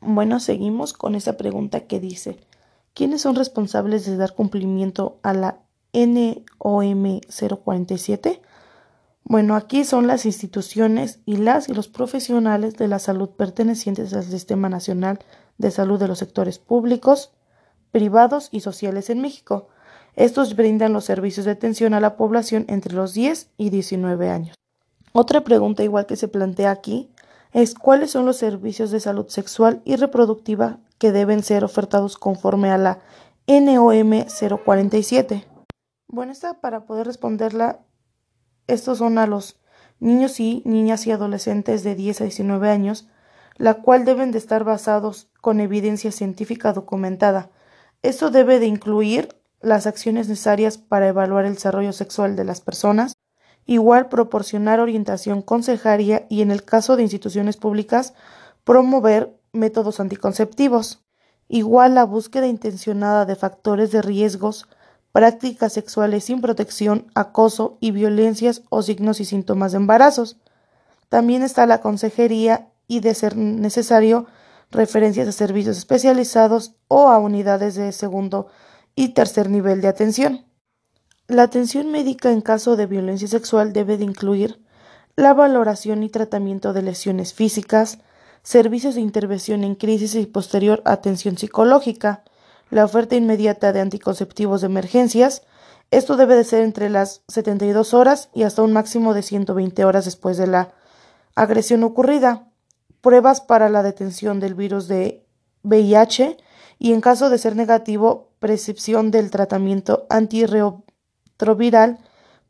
Bueno, seguimos con esa pregunta que dice, ¿quiénes son responsables de dar cumplimiento a la NOM 047? Bueno, aquí son las instituciones y las y los profesionales de la salud pertenecientes al Sistema Nacional de Salud de los sectores públicos, privados y sociales en México. Estos brindan los servicios de atención a la población entre los 10 y 19 años. Otra pregunta igual que se plantea aquí es cuáles son los servicios de salud sexual y reproductiva que deben ser ofertados conforme a la NOM 047. Bueno, esta para poder responderla, estos son a los niños y niñas y adolescentes de 10 a 19 años, la cual deben de estar basados con evidencia científica documentada. Esto debe de incluir las acciones necesarias para evaluar el desarrollo sexual de las personas, igual proporcionar orientación consejaria y en el caso de instituciones públicas promover métodos anticonceptivos, igual la búsqueda intencionada de factores de riesgos, prácticas sexuales sin protección, acoso y violencias o signos y síntomas de embarazos. También está la consejería y, de ser necesario, referencias a servicios especializados o a unidades de segundo y tercer nivel de atención. La atención médica en caso de violencia sexual debe de incluir la valoración y tratamiento de lesiones físicas, servicios de intervención en crisis y posterior atención psicológica, la oferta inmediata de anticonceptivos de emergencias, esto debe de ser entre las 72 horas y hasta un máximo de 120 horas después de la agresión ocurrida, pruebas para la detención del virus de VIH y en caso de ser negativo, prescripción del tratamiento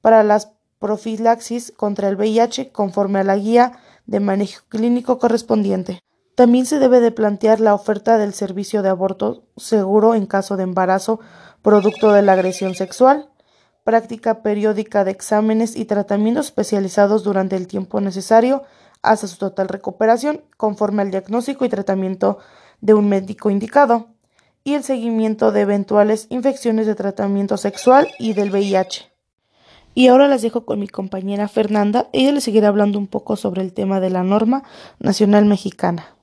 para las profilaxis contra el VIH conforme a la guía de manejo clínico correspondiente. También se debe de plantear la oferta del servicio de aborto seguro en caso de embarazo producto de la agresión sexual, práctica periódica de exámenes y tratamientos especializados durante el tiempo necesario hasta su total recuperación, conforme al diagnóstico y tratamiento de un médico indicado, y el seguimiento de eventuales infecciones de tratamiento sexual y del VIH. Y ahora las dejo con mi compañera Fernanda, ella le seguirá hablando un poco sobre el tema de la norma nacional mexicana.